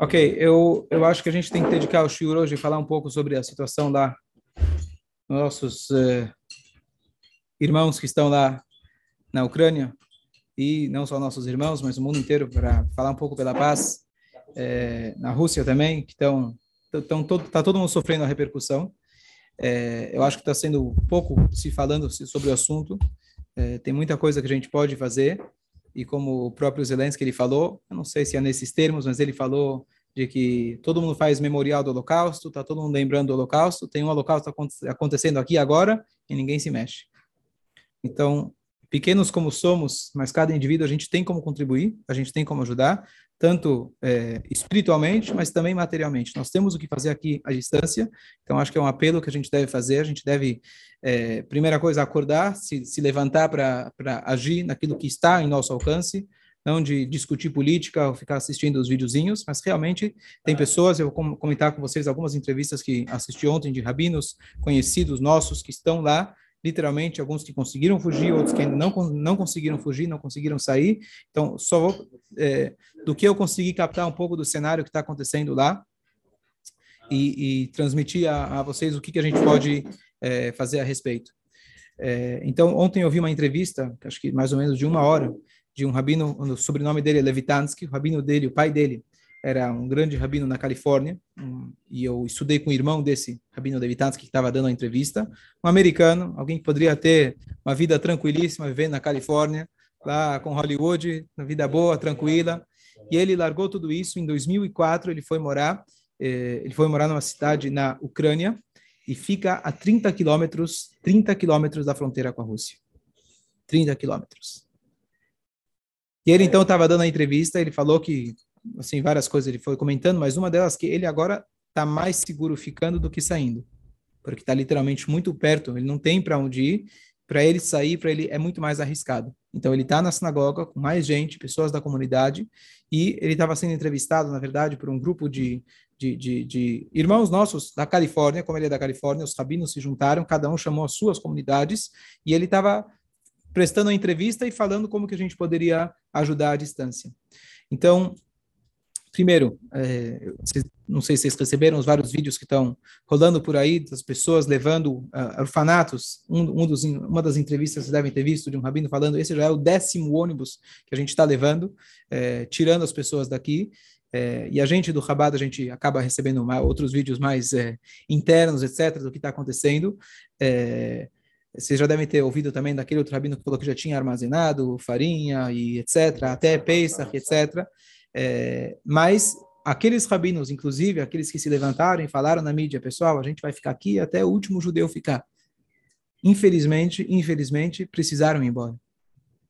Ok, eu, eu acho que a gente tem que dedicar o shiur hoje e falar um pouco sobre a situação lá, nossos uh, irmãos que estão lá na Ucrânia, e não só nossos irmãos, mas o mundo inteiro, para falar um pouco pela paz, é, na Rússia também, que estão, estão todo, está todo mundo sofrendo a repercussão. É, eu acho que está sendo pouco se falando sobre o assunto, é, tem muita coisa que a gente pode fazer, e como o próprio Zelensky ele falou, eu não sei se é nesses termos, mas ele falou de que todo mundo faz memorial do Holocausto, está todo mundo lembrando do Holocausto, tem um Holocausto acontecendo aqui agora e ninguém se mexe. Então, pequenos como somos, mas cada indivíduo a gente tem como contribuir, a gente tem como ajudar, tanto é, espiritualmente, mas também materialmente. Nós temos o que fazer aqui à distância, então acho que é um apelo que a gente deve fazer, a gente deve, é, primeira coisa, acordar, se, se levantar para agir naquilo que está em nosso alcance, não de discutir política ou ficar assistindo os videozinhos, mas realmente tem pessoas, eu vou comentar com vocês algumas entrevistas que assisti ontem de rabinos conhecidos nossos que estão lá literalmente, alguns que conseguiram fugir, outros que não, não conseguiram fugir, não conseguiram sair. Então, só vou, é, do que eu consegui captar um pouco do cenário que está acontecendo lá e, e transmitir a, a, vocês o que, que a gente pode é, fazer a respeito. É, então, ontem eu vi uma entrevista, acho que mais ou menos de uma hora, de um rabino, o sobrenome dele é Levitansky, o rabino dele, o pai dele, era um grande rabino na Califórnia, um, e eu estudei com o irmão desse rabino Levitansky que estava dando a entrevista, um americano, alguém que poderia ter uma vida tranquilíssima, vivendo na Califórnia, lá com Hollywood, uma vida boa, tranquila, e ele largou tudo isso em 2004, ele foi morar, eh, ele foi morar numa cidade na Ucrânia, e fica a 30 quilômetros, 30 quilômetros da fronteira com a Rússia. 30 quilômetros. E ele então estava dando a entrevista, ele falou que assim, várias coisas ele foi comentando, mas uma delas que ele agora está mais seguro ficando do que saindo, porque está literalmente muito perto, ele não tem para onde ir, para ele sair, para ele é muito mais arriscado. Então ele está na sinagoga com mais gente, pessoas da comunidade, e ele estava sendo entrevistado, na verdade, por um grupo de, de, de, de, irmãos nossos da Califórnia, como ele é da Califórnia, os rabinos se juntaram, cada um chamou as suas comunidades, e ele estava prestando a entrevista e falando como que a gente poderia ajudar à distância. Então, Primeiro, é, não sei se vocês receberam os vários vídeos que estão rolando por aí das pessoas levando uh, orfanatos. Um, um dos, uma das entrevistas vocês devem ter visto de um rabino falando: esse já é o décimo ônibus que a gente está levando, é, tirando as pessoas daqui. É, e a gente do Rabado, a gente acaba recebendo outros vídeos mais é, internos, etc., do que está acontecendo. É, vocês já devem ter ouvido também daquele outro rabino que falou que já tinha armazenado farinha e etc., até Pesach, etc., é, mas aqueles rabinos, inclusive aqueles que se levantaram e falaram na mídia, pessoal, a gente vai ficar aqui até o último judeu ficar. Infelizmente, infelizmente, precisaram ir embora.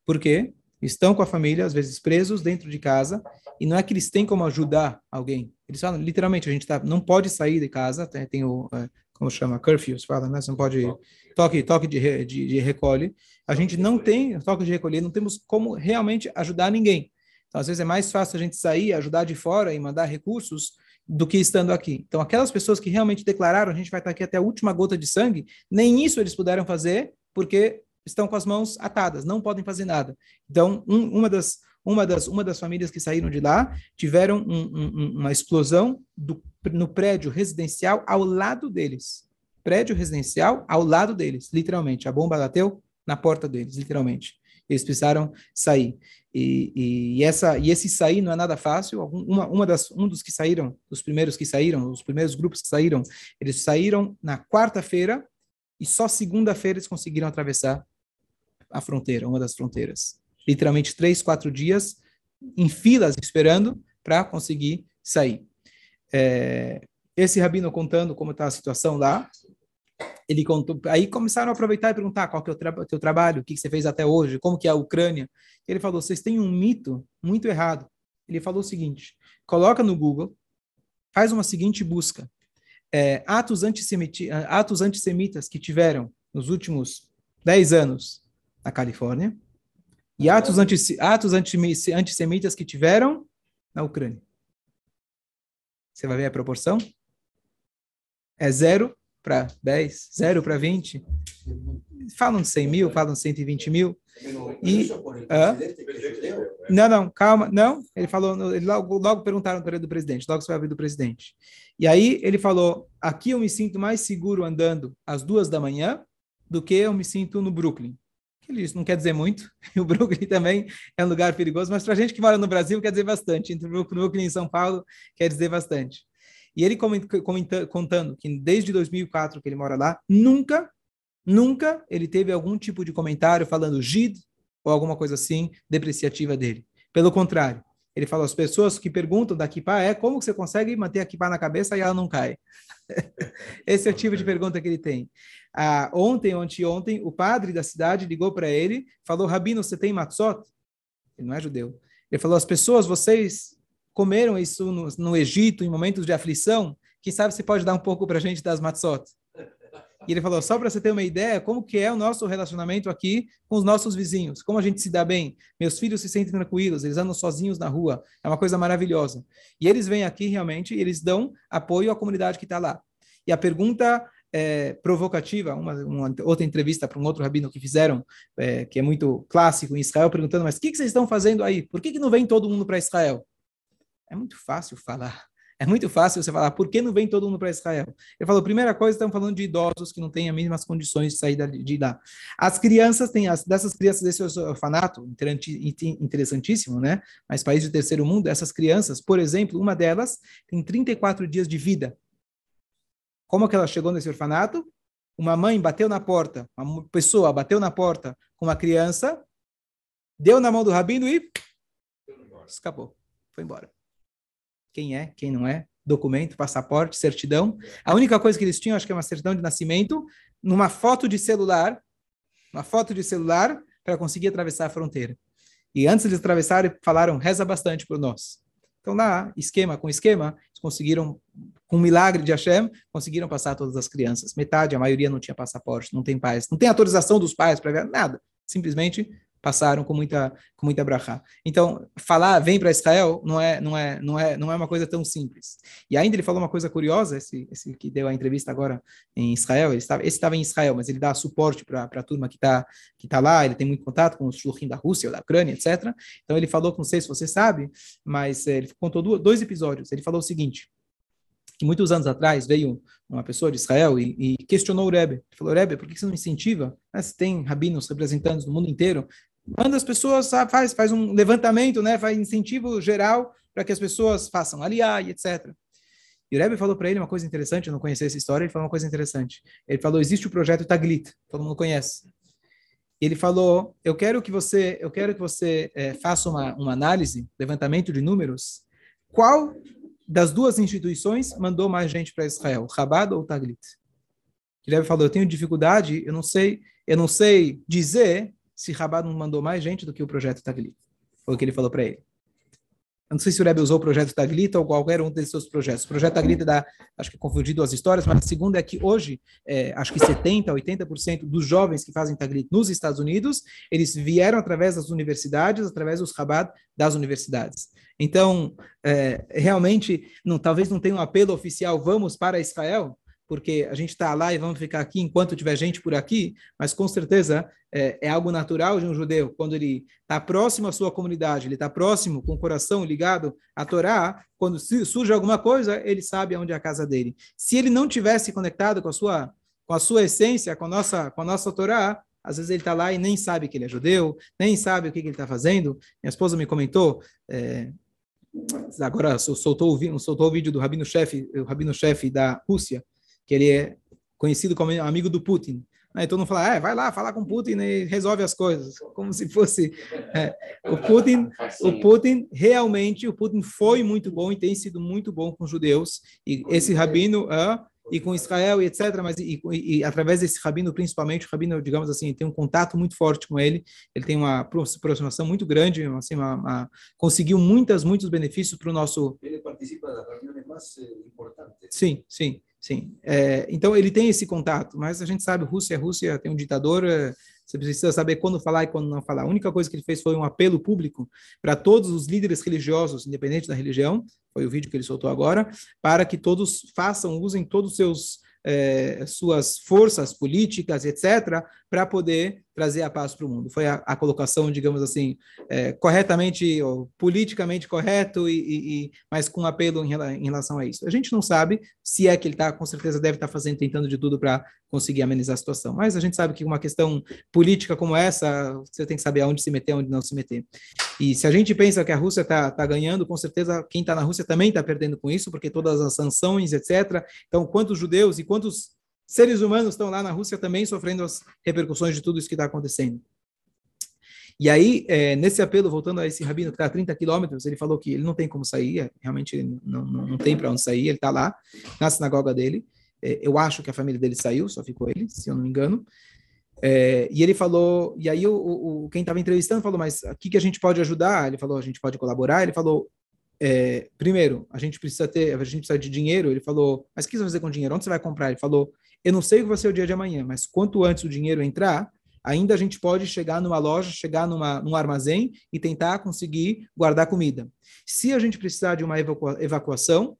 Por quê? Estão com a família, às vezes presos dentro de casa, e não é que eles têm como ajudar alguém. Eles falam, literalmente, a gente tá, não pode sair de casa, tem, tem o, é, como chama, curfew, fala, né? Você não pode, toque, toque de, de, de recolhe. A gente não tem toque de recolher, não temos como realmente ajudar ninguém. Então, às vezes é mais fácil a gente sair, ajudar de fora e mandar recursos do que estando aqui. Então, aquelas pessoas que realmente declararam, a gente vai estar aqui até a última gota de sangue, nem isso eles puderam fazer, porque estão com as mãos atadas, não podem fazer nada. Então, um, uma, das, uma, das, uma das famílias que saíram de lá tiveram um, um, uma explosão do, no prédio residencial ao lado deles. Prédio residencial ao lado deles, literalmente. A bomba bateu na porta deles, literalmente. Eles precisaram sair. E, e, essa, e esse sair não é nada fácil. Uma, uma das, um dos que saíram, os primeiros que saíram, os primeiros grupos que saíram, eles saíram na quarta-feira e só segunda-feira eles conseguiram atravessar a fronteira, uma das fronteiras. Literalmente três, quatro dias em filas esperando para conseguir sair. É, esse rabino contando como está a situação lá, ele contou, aí começaram a aproveitar e perguntar qual que é o tra teu trabalho, o que, que você fez até hoje, como que é a Ucrânia. Ele falou, vocês têm um mito muito errado. Ele falou o seguinte, coloca no Google, faz uma seguinte busca, é, atos, antissemiti atos antissemitas que tiveram nos últimos 10 anos na Califórnia e atos, anti atos antissemitas que tiveram na Ucrânia. Você vai ver a proporção? É zero para 10, 0 para 20. Falam de 100 mil, falam de 120 mil. E, não, não, calma, não. Ele falou, ele logo, logo perguntaram para ele do presidente, logo você vai abrir do presidente. E aí ele falou: aqui eu me sinto mais seguro andando às duas da manhã do que eu me sinto no Brooklyn. Isso não quer dizer muito. O Brooklyn também é um lugar perigoso, mas para a gente que mora no Brasil quer dizer bastante. Entre o Brooklyn e São Paulo quer dizer bastante. E ele comenta, contando que desde 2004 que ele mora lá, nunca, nunca ele teve algum tipo de comentário falando Gid ou alguma coisa assim depreciativa dele. Pelo contrário, ele fala as pessoas que perguntam da kippah é como você consegue manter a kippah na cabeça e ela não cai. Esse é o tipo de pergunta que ele tem. Ah, ontem, ontem, ontem, o padre da cidade ligou para ele, falou: Rabino, você tem matzot? Ele não é judeu. Ele falou: as pessoas, vocês comeram isso no, no Egito em momentos de aflição? Quem sabe você pode dar um pouco para a gente das matzot? E ele falou, só para você ter uma ideia, como que é o nosso relacionamento aqui com os nossos vizinhos, como a gente se dá bem. Meus filhos se sentem tranquilos, eles andam sozinhos na rua, é uma coisa maravilhosa. E eles vêm aqui realmente, eles dão apoio à comunidade que está lá. E a pergunta é, provocativa, uma, uma, outra entrevista para um outro rabino que fizeram, é, que é muito clássico em Israel, perguntando, mas o que, que vocês estão fazendo aí? Por que, que não vem todo mundo para Israel? É muito fácil falar. É muito fácil você falar, por que não vem todo mundo para Israel? Ele falou, primeira coisa, estamos falando de idosos que não têm as mesmas condições de sair de lá. As crianças têm, as, dessas crianças desse orfanato, interessantíssimo, né? Mas país de terceiro mundo, essas crianças, por exemplo, uma delas tem 34 dias de vida. Como que ela chegou nesse orfanato? Uma mãe bateu na porta, uma pessoa bateu na porta com uma criança, deu na mão do rabino e escapou, foi embora quem é, quem não é, documento, passaporte, certidão. A única coisa que eles tinham, acho que é uma certidão de nascimento, numa foto de celular, uma foto de celular para conseguir atravessar a fronteira. E antes de atravessar, falaram, reza bastante por nós. Então lá, esquema com esquema, eles conseguiram, com um milagre de Hashem, conseguiram passar todas as crianças. Metade, a maioria não tinha passaporte, não tem pais, não tem autorização dos pais para ver nada. Simplesmente passaram com muita com muita brachá. Então, falar vem para Israel não é não é não é não é uma coisa tão simples. E ainda ele falou uma coisa curiosa, esse esse que deu a entrevista agora em Israel, ele estava esse estava em Israel, mas ele dá suporte para a turma que está que tá lá, ele tem muito contato com os shluchim da Rússia, da Ucrânia, etc. Então ele falou, não sei se você sabe, mas eh, ele contou dois episódios. Ele falou o seguinte: que muitos anos atrás veio uma pessoa de Israel e, e questionou o Rebbe. Ele falou, Rebbe, por que você não incentiva? Né, se tem rabinos representantes do mundo inteiro, manda as pessoas, faz, faz um levantamento, né, faz incentivo geral para que as pessoas façam aliá e etc. E o Rebbe falou para ele uma coisa interessante, eu não conhecia essa história, ele falou uma coisa interessante. Ele falou, existe o projeto Taglit, todo mundo conhece. Ele falou, eu quero que você, eu quero que você é, faça uma, uma análise, levantamento de números, qual das duas instituições mandou mais gente para Israel, Chabad ou Taglit? Ele falou, eu tenho dificuldade, eu não sei, eu não sei dizer se Chabad não mandou mais gente do que o projeto Taglit. Foi o que ele falou para ele. Eu não sei se o Rebbe usou o projeto Taglita ou qualquer um desses seus projetos. O projeto Taglita dá, acho que confundi duas histórias, mas a segunda é que hoje, é, acho que 70%, 80% dos jovens que fazem Taglit nos Estados Unidos, eles vieram através das universidades, através dos Chabad das universidades. Então, é, realmente, não, talvez não tenha um apelo oficial, vamos para Israel, porque a gente está lá e vamos ficar aqui enquanto tiver gente por aqui, mas com certeza é, é algo natural de um judeu, quando ele está próximo à sua comunidade, ele está próximo, com o coração ligado à Torá, quando surge alguma coisa, ele sabe aonde é a casa dele. Se ele não tivesse conectado com a sua, com a sua essência, com a nossa, com a nossa Torá, às vezes ele está lá e nem sabe que ele é judeu, nem sabe o que, que ele está fazendo. Minha esposa me comentou, é, agora soltou, soltou o vídeo do rabino-chefe, o rabino-chefe da Rússia, que ele é conhecido como amigo do Putin. Todo mundo fala, é, vai lá, falar com Putin e resolve as coisas, como se fosse é, o Putin. O Putin realmente, o Putin foi muito bom e tem sido muito bom com os judeus. E esse rabino é, e com Israel e etc. Mas e, e, através desse rabino, principalmente o rabino, digamos assim, tem um contato muito forte com ele. Ele tem uma aproximação muito grande, assim, uma, uma, conseguiu muitas muitos benefícios para o nosso. Ele participa das reuniões mais eh, importantes. Sim, sim. Sim. É, então ele tem esse contato, mas a gente sabe, Rússia é Rússia, tem um ditador, é, você precisa saber quando falar e quando não falar. A única coisa que ele fez foi um apelo público para todos os líderes religiosos, independente da religião, foi o vídeo que ele soltou agora, para que todos façam, usem todos os seus é, suas forças políticas, etc., para poder trazer a paz para o mundo. Foi a, a colocação, digamos assim, é, corretamente, ou politicamente correto, e, e, e, mas com apelo em, em, relação a isso. A gente não sabe se é que ele está, com certeza deve estar tá fazendo, tentando de tudo para conseguir amenizar a situação. Mas a gente sabe que uma questão política como essa, você tem que saber aonde se meter, onde não se meter. E se a gente pensa que a Rússia está tá ganhando, com certeza quem está na Rússia também está perdendo com isso, porque todas as sanções, etc. Então, quantos judeus e quantos seres humanos estão lá na Rússia também sofrendo as repercussões de tudo isso que está acontecendo. E aí, é, nesse apelo, voltando a esse rabino que está a 30 quilômetros, ele falou que ele não tem como sair, é, realmente não, não, não tem para onde sair, ele está lá, na sinagoga dele. É, eu acho que a família dele saiu, só ficou ele, se eu não me engano. É, e ele falou, e aí o, o quem estava entrevistando falou, mas o que, que a gente pode ajudar? Ele falou, a gente pode colaborar. Ele falou, é, primeiro, a gente precisa ter, a gente precisa de dinheiro. Ele falou, mas o que você vai fazer com dinheiro? Onde você vai comprar? Ele falou, eu não sei o que vai ser o dia de amanhã, mas quanto antes o dinheiro entrar, ainda a gente pode chegar numa loja, chegar numa, num armazém e tentar conseguir guardar comida. Se a gente precisar de uma evacua evacuação,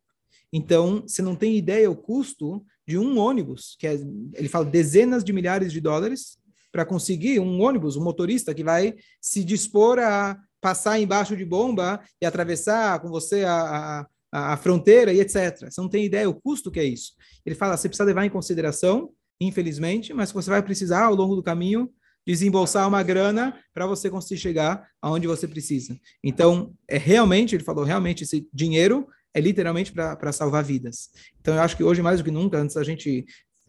então você não tem ideia o custo de um ônibus, que é, ele fala dezenas de milhares de dólares, para conseguir um ônibus, um motorista que vai se dispor a passar embaixo de bomba e atravessar com você a, a, a fronteira e etc. Você não tem ideia o custo que é isso. Ele fala, você precisa levar em consideração, infelizmente, mas você vai precisar ao longo do caminho desembolsar uma grana para você conseguir chegar aonde você precisa. Então, é realmente, ele falou, realmente esse dinheiro é literalmente para salvar vidas. Então, eu acho que hoje, mais do que nunca, antes da gente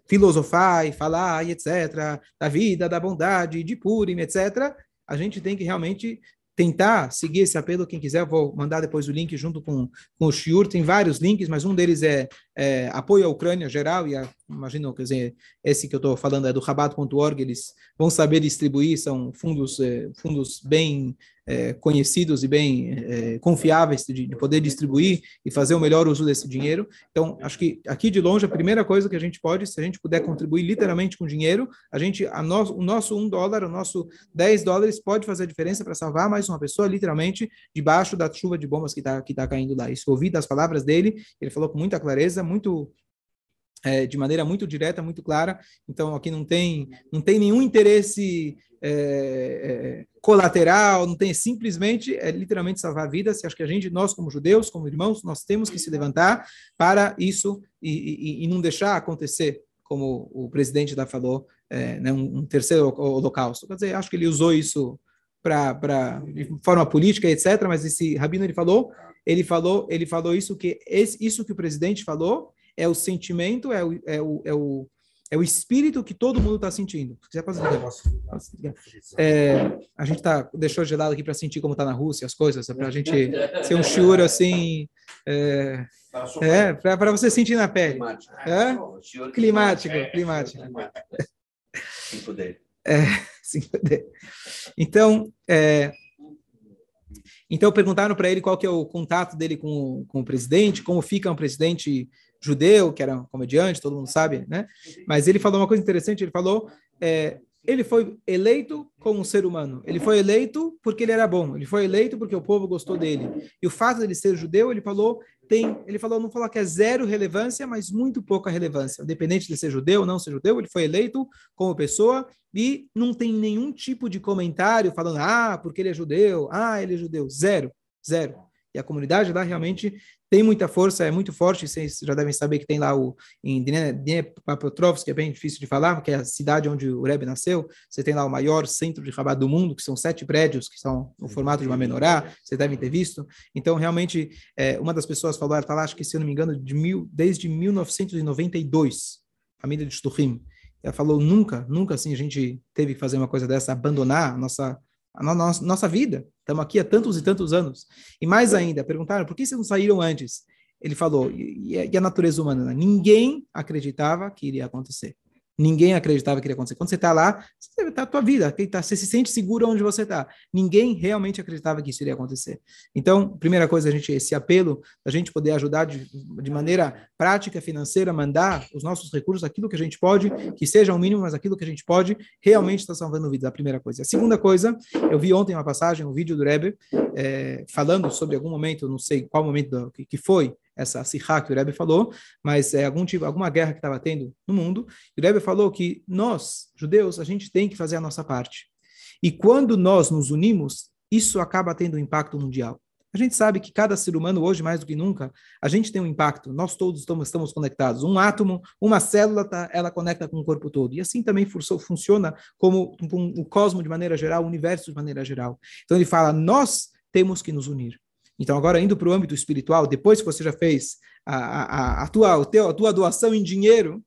filosofar e falar e etc., da vida, da bondade, de Purim, etc., a gente tem que realmente tentar seguir esse apelo, quem quiser, vou mandar depois o link junto com, com o Shiur, tem vários links, mas um deles é, é apoio à Ucrânia geral, e a, imagino, quer dizer, esse que eu estou falando é do rabat.org, eles vão saber distribuir, são fundos, é, fundos bem é, conhecidos e bem é, confiáveis de, de, poder distribuir e fazer o melhor uso desse dinheiro. Então, acho que aqui de longe, a primeira coisa que a gente pode, se a gente puder contribuir literalmente com dinheiro, a gente, a no, o nosso um dólar, o nosso 10 dólares pode fazer a diferença para salvar mais uma pessoa, literalmente, debaixo da chuva de bombas que está que tá caindo lá. Isso ouvi das palavras dele, ele falou com muita clareza, muito é, de maneira muito direta, muito clara. Então aqui não tem não tem nenhum interesse é, é, colateral, não tem simplesmente é literalmente salvar vidas. Acho que a gente, nós como judeus, como irmãos, nós temos que se levantar para isso e, e, e não deixar acontecer, como o presidente da falou, é, né, um, um terceiro holocausto. Quer dizer, acho que ele usou isso para de forma política, etc. Mas esse rabino ele falou, ele falou, ele falou isso que esse, isso que o presidente falou é o sentimento, é o, é o, é o, é o espírito que todo mundo está sentindo. Se quiser fazer é, a gente tá, deixou gelado aqui para sentir como está na Rússia, as coisas, para a gente ser um choro assim. É, é para você sentir na pele. É? Climático, climático. É, Então, é, então perguntaram para ele qual que é o contato dele com, com o presidente, como fica um presidente judeu, que era um comediante, todo mundo sabe, né? Mas ele falou uma coisa interessante, ele falou, é, ele foi eleito como um ser humano. Ele foi eleito porque ele era bom. Ele foi eleito porque o povo gostou dele. E o fato de ele ser judeu, ele falou, tem, ele falou, não falou que é zero relevância, mas muito pouca relevância. Independente de ser judeu ou não ser judeu, ele foi eleito como pessoa e não tem nenhum tipo de comentário falando, ah, porque ele é judeu, ah, ele é judeu. Zero, zero. E a comunidade lá realmente tem muita força, é muito forte. Vocês já devem saber que tem lá o em Dnepropetrovsk, que é bem difícil de falar, que é a cidade onde o Rebbe nasceu. Você tem lá o maior centro de Rabat do mundo, que são sete prédios que são no formato de uma menorá. Vocês devem ter visto. Então, realmente, é, uma das pessoas falou, ela está lá, acho que se eu não me engano, de mil, desde 1992, família de Shtuchim. Ela falou, nunca, nunca assim a gente teve que fazer uma coisa dessa, abandonar a nossa a nossa, nossa vida. Estamos aqui há tantos e tantos anos. E mais ainda, perguntaram por que vocês não saíram antes? Ele falou, e, e a natureza humana? Ninguém acreditava que iria acontecer. Ninguém acreditava que iria acontecer. Quando você está lá, você está a tua vida, tá, você se sente seguro onde você está. Ninguém realmente acreditava que isso iria acontecer. Então, primeira coisa, a gente esse apelo, a gente poder ajudar de, de maneira prática, financeira, mandar os nossos recursos, aquilo que a gente pode, que seja o mínimo, mas aquilo que a gente pode, realmente está salvando vidas. A primeira coisa. A segunda coisa, eu vi ontem uma passagem, um vídeo do Rebbe, é, falando sobre algum momento, não sei qual momento que, que foi, essa sihá que o Rebbe falou, mas é algum tipo, alguma guerra que estava tendo no mundo. E o Rebbe falou que nós, judeus, a gente tem que fazer a nossa parte. E quando nós nos unimos, isso acaba tendo um impacto mundial. A gente sabe que cada ser humano, hoje mais do que nunca, a gente tem um impacto. Nós todos estamos, estamos conectados. Um átomo, uma célula, tá, ela conecta com o corpo todo. E assim também funciona como o cosmos de maneira geral, o universo de maneira geral. Então ele fala, nós temos que nos unir. Então, agora indo para o âmbito espiritual, depois que você já fez a, a, a, tua, a tua doação em dinheiro,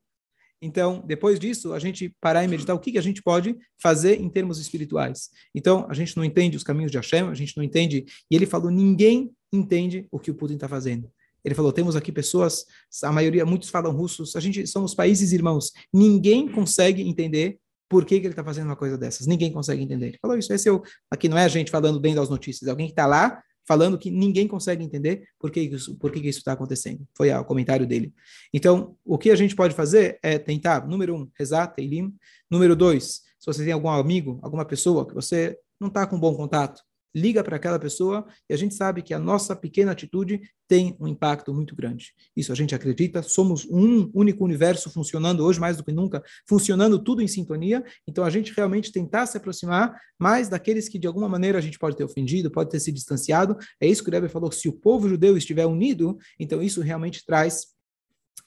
então, depois disso, a gente parar e meditar o que, que a gente pode fazer em termos espirituais. Então, a gente não entende os caminhos de Hashem, a gente não entende. E ele falou: ninguém entende o que o Putin está fazendo. Ele falou: temos aqui pessoas, a maioria, muitos falam russos, a gente somos países irmãos. Ninguém consegue entender por que, que ele está fazendo uma coisa dessas. Ninguém consegue entender. Ele falou isso. Esse é o, aqui não é a gente falando bem das notícias, é alguém que está lá falando que ninguém consegue entender por que isso por que isso está acontecendo. Foi o comentário dele. Então, o que a gente pode fazer é tentar, número um, rezar, teilim. Número dois, se você tem algum amigo, alguma pessoa que você não está com bom contato, liga para aquela pessoa e a gente sabe que a nossa pequena atitude tem um impacto muito grande. Isso a gente acredita, somos um único universo funcionando hoje mais do que nunca, funcionando tudo em sintonia, então a gente realmente tentar se aproximar mais daqueles que de alguma maneira a gente pode ter ofendido, pode ter se distanciado. É isso que o Rebbe falou, se o povo judeu estiver unido, então isso realmente traz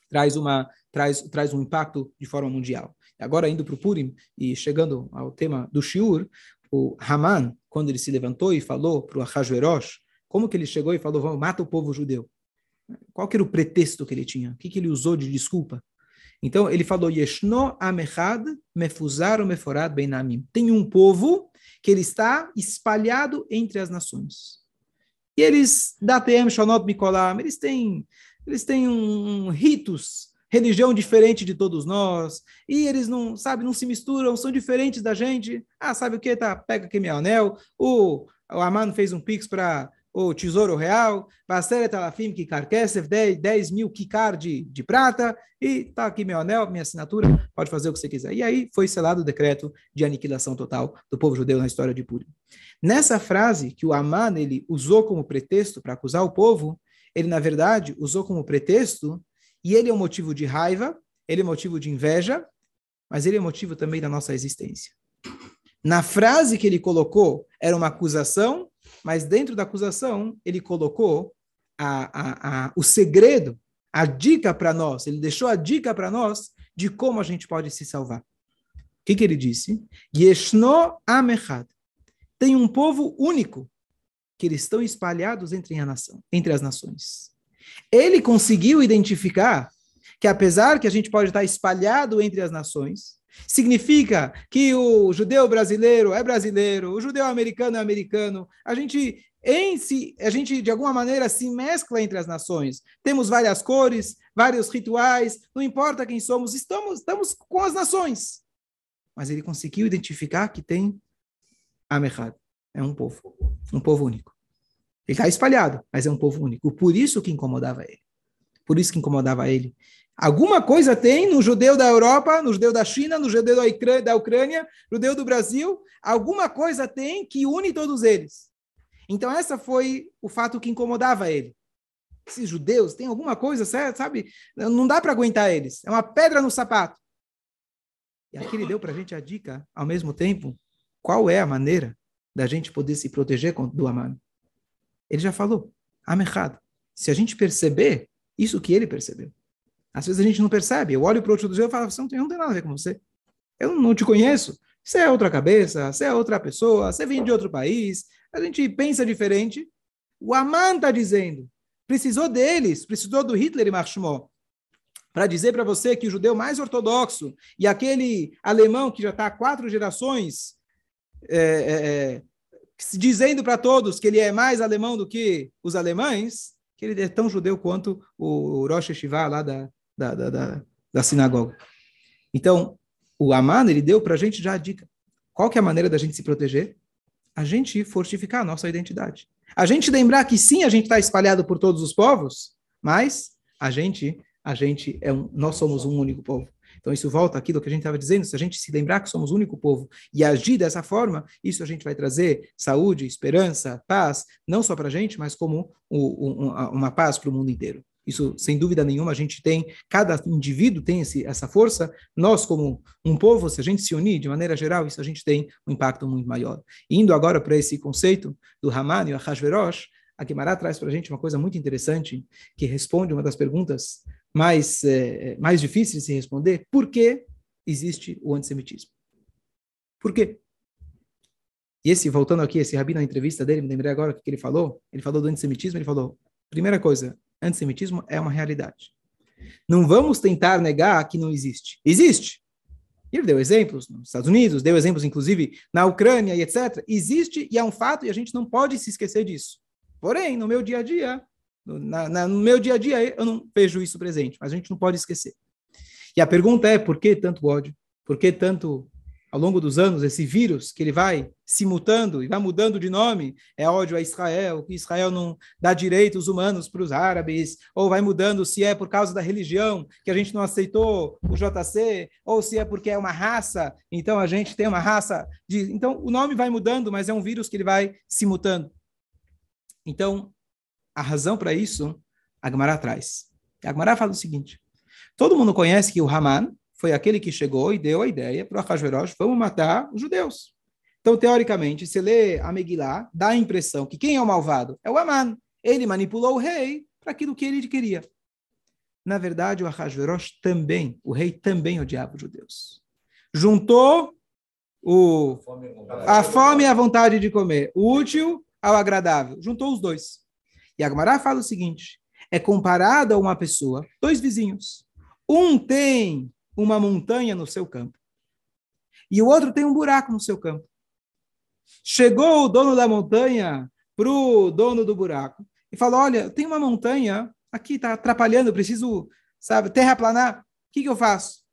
traz uma traz traz um impacto de forma mundial. Agora indo para o Purim e chegando ao tema do Shiur, o Haman, quando ele se levantou e falou para o Ahasverosh, como que ele chegou e falou, vamos, mata o povo judeu? Qual que era o pretexto que ele tinha? O que, que ele usou de desculpa? Então, ele falou, Yeshno amechad mefuzar meforad benamim. Tem um povo que ele está espalhado entre as nações. E eles, Datem, Shonot, Mikolam, eles têm, eles têm um, um ritos religião diferente de todos nós, e eles não, sabe, não se misturam, são diferentes da gente. Ah, sabe o que? Tá, pega aqui meu anel. O, o Amano fez um pix para o Tesouro Real, Baseret Alafim Kikar Kesef, 10 mil Kikar de, de prata, e tá aqui meu anel, minha assinatura, pode fazer o que você quiser. E aí foi selado o decreto de aniquilação total do povo judeu na história de Purim. Nessa frase que o Aman ele usou como pretexto para acusar o povo, ele na verdade usou como pretexto e ele é um motivo de raiva, ele é um motivo de inveja, mas ele é um motivo também da nossa existência. Na frase que ele colocou, era uma acusação, mas dentro da acusação, ele colocou a, a, a, o segredo, a dica para nós, ele deixou a dica para nós de como a gente pode se salvar. O que, que ele disse? Yeshno Amechad. Tem um povo único, que eles estão espalhados entre, a nação, entre as nações. Ele conseguiu identificar que, apesar que a gente pode estar espalhado entre as nações, significa que o judeu brasileiro é brasileiro, o judeu americano é americano, a gente em si, a gente de alguma maneira se mescla entre as nações. Temos várias cores, vários rituais, não importa quem somos, estamos, estamos com as nações. Mas ele conseguiu identificar que tem Amechad, é um povo, um povo único. Ele está espalhado, mas é um povo único. Por isso que incomodava ele. Por isso que incomodava ele. Alguma coisa tem no judeu da Europa, no judeu da China, no judeu da Ucrânia, judeu do Brasil, alguma coisa tem que une todos eles. Então, essa foi o fato que incomodava ele. Esses judeus têm alguma coisa, sabe? Não dá para aguentar eles. É uma pedra no sapato. E aqui ele deu para a gente a dica, ao mesmo tempo, qual é a maneira da gente poder se proteger do Amano. Ele já falou, Amechad. Se a gente perceber isso que ele percebeu. Às vezes a gente não percebe. Eu olho para outro do e falo, você não tem, não tem nada a ver com você. Eu não te conheço. Você é outra cabeça, você é outra pessoa, você vem de outro país. A gente pensa diferente. O Aman está dizendo, precisou deles, precisou do Hitler e Marshmallow para dizer para você que o judeu mais ortodoxo e aquele alemão que já está há quatro gerações é, é, dizendo para todos que ele é mais alemão do que os alemães, que ele é tão judeu quanto o Rosh Hashivá lá da, da, da, da, da sinagoga. Então, o Aman, ele deu para a gente já a dica. Qual que é a maneira da gente se proteger? A gente fortificar a nossa identidade. A gente lembrar que sim, a gente está espalhado por todos os povos, mas a gente, a gente é um, nós somos um único povo. Então, isso volta aquilo que a gente estava dizendo, se a gente se lembrar que somos o único povo e agir dessa forma, isso a gente vai trazer saúde, esperança, paz, não só para a gente, mas como uma paz para o mundo inteiro. Isso, sem dúvida nenhuma, a gente tem, cada indivíduo tem esse, essa força. Nós, como um povo, se a gente se unir de maneira geral, isso a gente tem um impacto muito maior. Indo agora para esse conceito do Haman e o Hashverosh, a Guimarães traz para a gente uma coisa muito interessante, que responde uma das perguntas mais, é, mais difíceis de se responder. Por que existe o antissemitismo? Por quê? E esse, voltando aqui, esse rabino na entrevista dele, me lembrei agora o que ele falou. Ele falou do antissemitismo, ele falou, primeira coisa, antissemitismo é uma realidade. Não vamos tentar negar que não existe. Existe. Ele deu exemplos nos Estados Unidos, deu exemplos, inclusive, na Ucrânia e etc. Existe e é um fato e a gente não pode se esquecer disso. Porém, no meu dia a dia, na, na, no meu dia a dia, eu não vejo isso presente, mas a gente não pode esquecer. E a pergunta é, por que tanto ódio? Por que tanto ao longo dos anos, esse vírus que ele vai se mutando e vai mudando de nome, é ódio a Israel, que Israel não dá direitos humanos para os árabes, ou vai mudando se é por causa da religião, que a gente não aceitou o JC, ou se é porque é uma raça, então a gente tem uma raça de... Então, o nome vai mudando, mas é um vírus que ele vai se mutando. Então, a razão para isso, a Gemara traz. A Gemara fala o seguinte, todo mundo conhece que o Haman, foi aquele que chegou e deu a ideia para o Ahasverosh, vamos matar os judeus. Então, teoricamente, se lê a Megillah, dá a impressão que quem é o malvado? É o Aman. Ele manipulou o rei para aquilo que ele queria. Na verdade, o Ahasverosh também, o rei também odiava os judeus. Juntou o, a fome e a vontade de comer, o útil ao agradável. Juntou os dois. E Agmará fala o seguinte, é comparado a uma pessoa, dois vizinhos. Um tem uma montanha no seu campo. E o outro tem um buraco no seu campo. Chegou o dono da montanha para o dono do buraco e falou: Olha, tem uma montanha aqui, está atrapalhando, preciso, sabe, terraplanar. O que, que eu faço?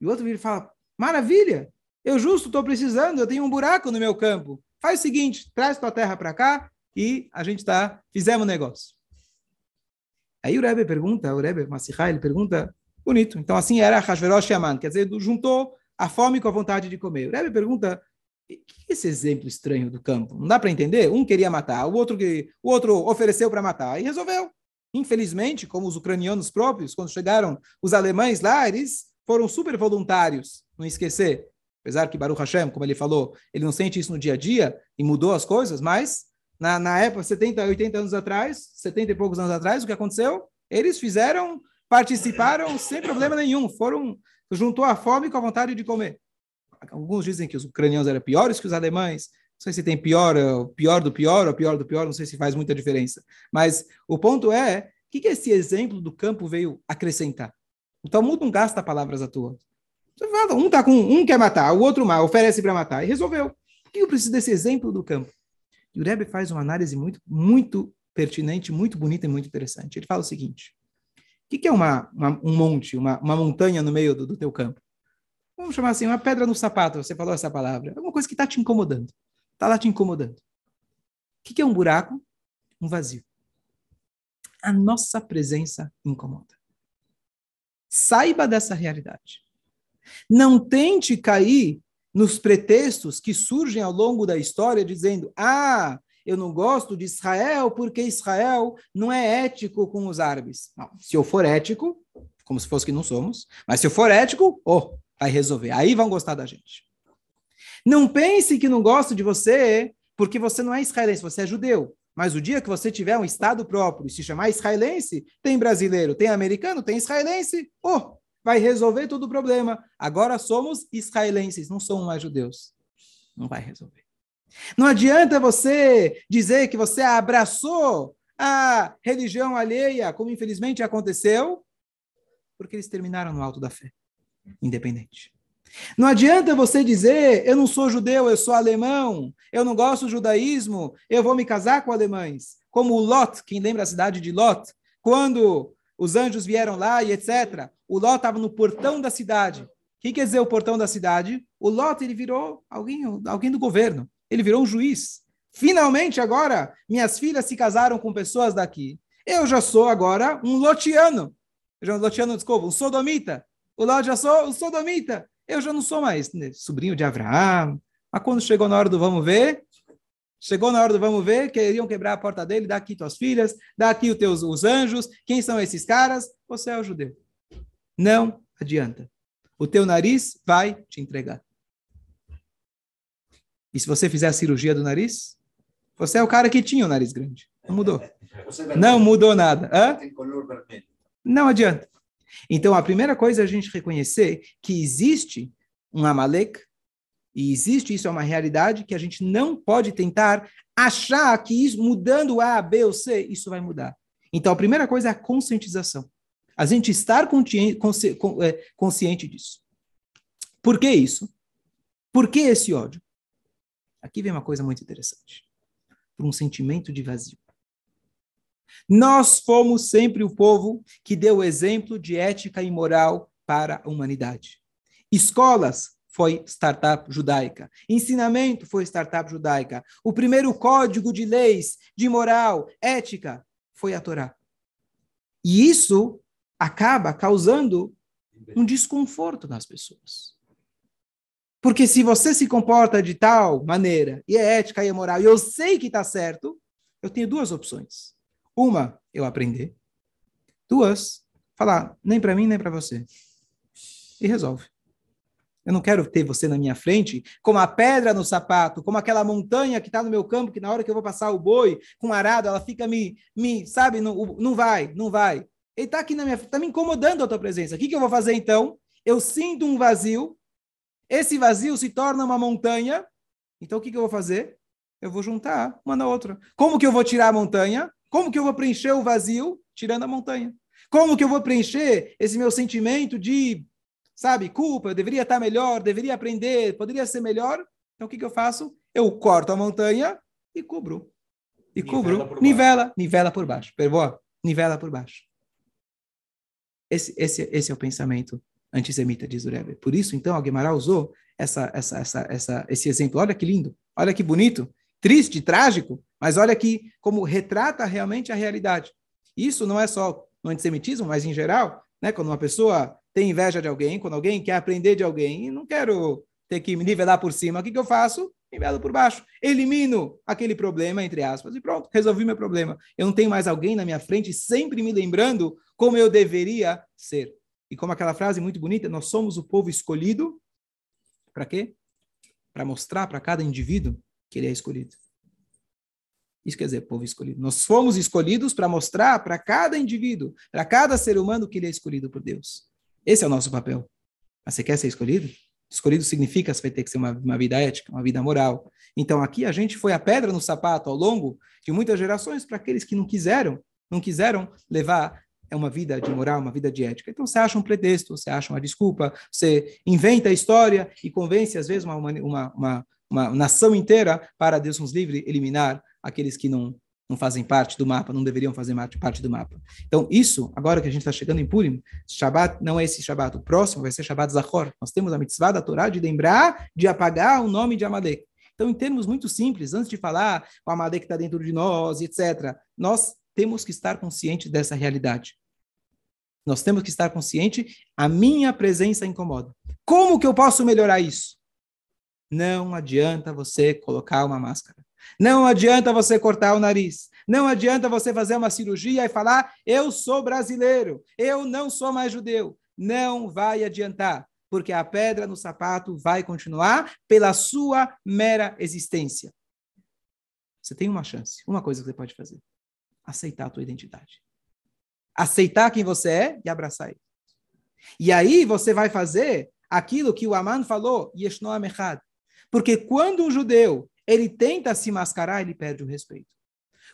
E o outro vira e fala: Maravilha, eu justo estou precisando, eu tenho um buraco no meu campo. Faz o seguinte: traz tua terra para cá e a gente está, fizemos um negócio. Aí o Rebbe pergunta, o Rebbe Massihai, ele pergunta Bonito. Então, assim era Hashverosh Yaman, quer dizer, juntou a fome com a vontade de comer. O Rebbe pergunta, que é esse exemplo estranho do campo? Não dá para entender? Um queria matar, o outro, que, o outro ofereceu para matar e resolveu. Infelizmente, como os ucranianos próprios, quando chegaram os alemães lá, eles foram super voluntários, não esquecer. Apesar que Baruch Hashem, como ele falou, ele não sente isso no dia a dia e mudou as coisas, mas na, na época, 70, 80 anos atrás, 70 e poucos anos atrás, o que aconteceu? Eles fizeram participaram sem problema nenhum, foram juntou a fome com a vontade de comer. Alguns dizem que os ucranianos eram piores que os alemães. Não sei se tem pior, pior do pior ou pior do pior, não sei se faz muita diferença. Mas o ponto é, o que, que esse exemplo do campo veio acrescentar? O Talmud não gasta palavras à toa. Você fala, um tá com um quer matar, o outro mal, oferece para matar e resolveu. Por que eu preciso desse exemplo do campo? E o Rebbe faz uma análise muito, muito pertinente, muito bonita e muito interessante. Ele fala o seguinte: o que, que é uma, uma, um monte, uma, uma montanha no meio do, do teu campo? Vamos chamar assim, uma pedra no sapato, você falou essa palavra. É uma coisa que está te incomodando. Está lá te incomodando. O que, que é um buraco? Um vazio. A nossa presença incomoda. Saiba dessa realidade. Não tente cair nos pretextos que surgem ao longo da história dizendo: ah, eu não gosto de Israel porque Israel não é ético com os árabes. Não, se eu for ético, como se fosse que não somos, mas se eu for ético, oh, vai resolver. Aí vão gostar da gente. Não pense que não gosto de você porque você não é israelense, você é judeu. Mas o dia que você tiver um estado próprio e se chamar israelense, tem brasileiro, tem americano, tem israelense, oh, vai resolver todo o problema. Agora somos israelenses, não somos mais judeus. Não vai resolver. Não adianta você dizer que você abraçou a religião alheia, como infelizmente aconteceu, porque eles terminaram no alto da fé, independente. Não adianta você dizer, eu não sou judeu, eu sou alemão, eu não gosto do judaísmo, eu vou me casar com alemães. Como Lot, quem lembra a cidade de Lot, quando os anjos vieram lá e etc. O Lot estava no portão da cidade. O que quer dizer o portão da cidade? O Lot ele virou alguém, alguém do governo. Ele virou um juiz. Finalmente, agora, minhas filhas se casaram com pessoas daqui. Eu já sou agora um lotiano. Eu já, um lotiano, desculpa, um sodomita. O Lot já sou um sodomita. Eu já não sou mais né, sobrinho de Abraão. Mas quando chegou na hora do vamos ver, Chegou na hora do vamos ver, queriam quebrar a porta dele, dá aqui tuas filhas, dá aqui os teus os anjos, quem são esses caras? Você é o judeu. Não adianta. O teu nariz vai te entregar. E se você fizer a cirurgia do nariz, você é o cara que tinha o nariz grande. Não mudou. Não mudou nada. Hã? Não adianta. Então, a primeira coisa é a gente reconhecer que existe um Amalek, e existe, isso é uma realidade que a gente não pode tentar achar que isso, mudando A, B ou C, isso vai mudar. Então, a primeira coisa é a conscientização. A gente estar consciente, é, consciente disso. Por que isso? Por que esse ódio? Aqui vem uma coisa muito interessante. Por um sentimento de vazio. Nós fomos sempre o povo que deu exemplo de ética e moral para a humanidade. Escolas foi startup judaica. Ensinamento foi startup judaica. O primeiro código de leis, de moral, ética, foi a Torá. E isso acaba causando um desconforto nas pessoas. Porque se você se comporta de tal maneira, e é ética e é moral, e eu sei que está certo, eu tenho duas opções. Uma, eu aprender. Duas, falar, nem para mim, nem para você. E resolve. Eu não quero ter você na minha frente como a pedra no sapato, como aquela montanha que está no meu campo, que na hora que eu vou passar o boi com arado, ela fica me, me sabe, não, não vai, não vai. Ele está aqui na minha frente, está me incomodando a tua presença. O que, que eu vou fazer então? Eu sinto um vazio, esse vazio se torna uma montanha, então o que, que eu vou fazer? Eu vou juntar uma na outra. Como que eu vou tirar a montanha? Como que eu vou preencher o vazio? Tirando a montanha. Como que eu vou preencher esse meu sentimento de sabe, culpa, eu deveria estar melhor, deveria aprender, poderia ser melhor. Então o que, que eu faço? Eu corto a montanha e cubro. E nivela cubro, nivela, nivela por baixo. Perboa, nivela por baixo. Esse, esse, esse é o pensamento antissemita, diz Rebbe. Por isso, então, a Guimarães usou essa, essa, essa, essa, esse exemplo. Olha que lindo, olha que bonito, triste, trágico, mas olha que como retrata realmente a realidade. Isso não é só no antissemitismo, mas em geral, né, quando uma pessoa tem inveja de alguém, quando alguém quer aprender de alguém, e não quero ter que me nivelar por cima, o que, que eu faço? Nivelo por baixo. Elimino aquele problema, entre aspas, e pronto, resolvi meu problema. Eu não tenho mais alguém na minha frente sempre me lembrando como eu deveria ser. E como aquela frase muito bonita, nós somos o povo escolhido para quê? Para mostrar para cada indivíduo que ele é escolhido. Isso quer dizer povo escolhido. Nós fomos escolhidos para mostrar para cada indivíduo, para cada ser humano que ele é escolhido por Deus. Esse é o nosso papel. Mas você quer ser escolhido? Escolhido significa que você vai ter que ser uma, uma vida ética, uma vida moral. Então aqui a gente foi a pedra no sapato ao longo de muitas gerações para aqueles que não quiseram, não quiseram levar uma vida de moral, uma vida de ética. Então você acha um pretexto, você acha uma desculpa, você inventa a história e convence às vezes uma, uma, uma, uma nação inteira para Deus nos livre eliminar aqueles que não não fazem parte do mapa, não deveriam fazer parte do mapa. Então, isso, agora que a gente está chegando em Purim, Shabbat não é esse Shabbat, o próximo vai ser Shabbat Zachor. Nós temos a mitzvah da Torá de lembrar, de apagar o nome de Amalek. Então, em termos muito simples, antes de falar o Amalek está dentro de nós, etc., nós temos que estar conscientes dessa realidade. Nós temos que estar conscientes, a minha presença incomoda. Como que eu posso melhorar isso? Não adianta você colocar uma máscara. Não adianta você cortar o nariz. Não adianta você fazer uma cirurgia e falar: eu sou brasileiro, eu não sou mais judeu. Não vai adiantar, porque a pedra no sapato vai continuar pela sua mera existência. Você tem uma chance, uma coisa que você pode fazer: aceitar a tua identidade. Aceitar quem você é e abraçar ele. E aí você vai fazer aquilo que o Aman falou, Yeshnoam Echad. Porque quando um judeu ele tenta se mascarar, ele perde o respeito.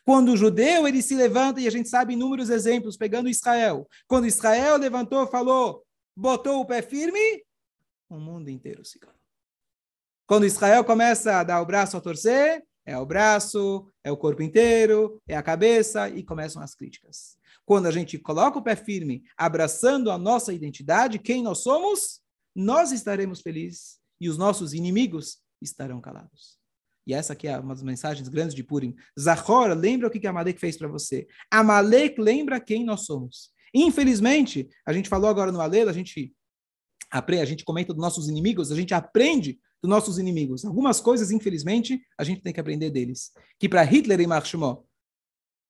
Quando o judeu ele se levanta, e a gente sabe inúmeros exemplos, pegando Israel. Quando Israel levantou, falou, botou o pé firme, o mundo inteiro se calou. Quando Israel começa a dar o braço a torcer, é o braço, é o corpo inteiro, é a cabeça, e começam as críticas. Quando a gente coloca o pé firme, abraçando a nossa identidade, quem nós somos, nós estaremos felizes e os nossos inimigos estarão calados. E essa aqui é uma das mensagens grandes de Purim. Zahor, lembra o que Amalek fez para você. Amalek lembra quem nós somos. Infelizmente, a gente falou agora no Alelo, a gente a gente comenta dos nossos inimigos, a gente aprende dos nossos inimigos. Algumas coisas, infelizmente, a gente tem que aprender deles. Que para Hitler e Marshmallow,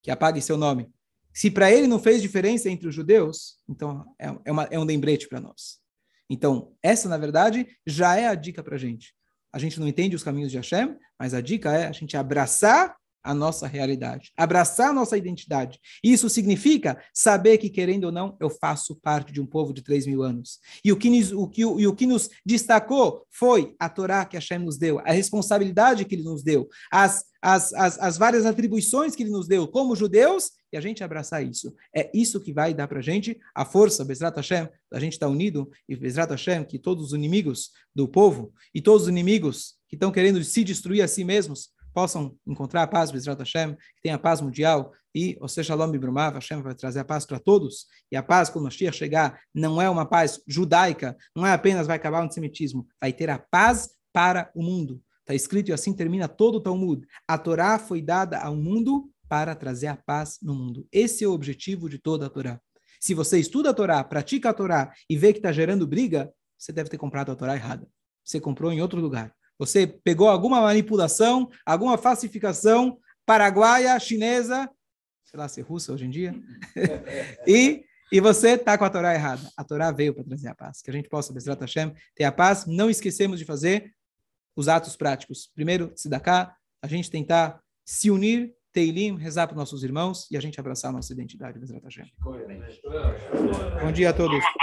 que apague seu nome, se para ele não fez diferença entre os judeus, então é, é, uma, é um lembrete para nós. Então, essa, na verdade, já é a dica para a gente. A gente não entende os caminhos de Hashem, mas a dica é a gente abraçar a nossa realidade, abraçar a nossa identidade. Isso significa saber que, querendo ou não, eu faço parte de um povo de 3 mil anos. E o que, nos, o, que, e o que nos destacou foi a Torá que Hashem nos deu, a responsabilidade que ele nos deu, as, as, as, as várias atribuições que ele nos deu como judeus, e a gente abraçar isso. É isso que vai dar para a gente a força, Bezrat Hashem, a gente estar tá unido, e Bezrat Hashem, que todos os inimigos do povo e todos os inimigos que estão querendo se destruir a si mesmos, possam encontrar a paz, Bezrat Hashem, que tenha a paz mundial, e, ou seja, Shalom Ibrumav, Hashem vai trazer a paz para todos, e a paz, quando Mashiach chegar, não é uma paz judaica, não é apenas vai acabar o antissemitismo, vai ter a paz para o mundo. Está escrito e assim termina todo o Talmud. A Torá foi dada ao mundo para trazer a paz no mundo. Esse é o objetivo de toda a Torá. Se você estuda a Torá, pratica a Torá e vê que está gerando briga, você deve ter comprado a Torá errada. Você comprou em outro lugar. Você pegou alguma manipulação, alguma falsificação paraguaia, chinesa, sei lá se é russa hoje em dia, e, e você está com a Torá errada. A Torá veio para trazer a paz. Que a gente possa, Bezrat Hashem, ter a paz. Não esquecemos de fazer os atos práticos. Primeiro, se cá, a gente tentar se unir, Teilim, rezar para nossos irmãos e a gente abraçar a nossa identidade, Bezrat Hashem. Bom dia a todos.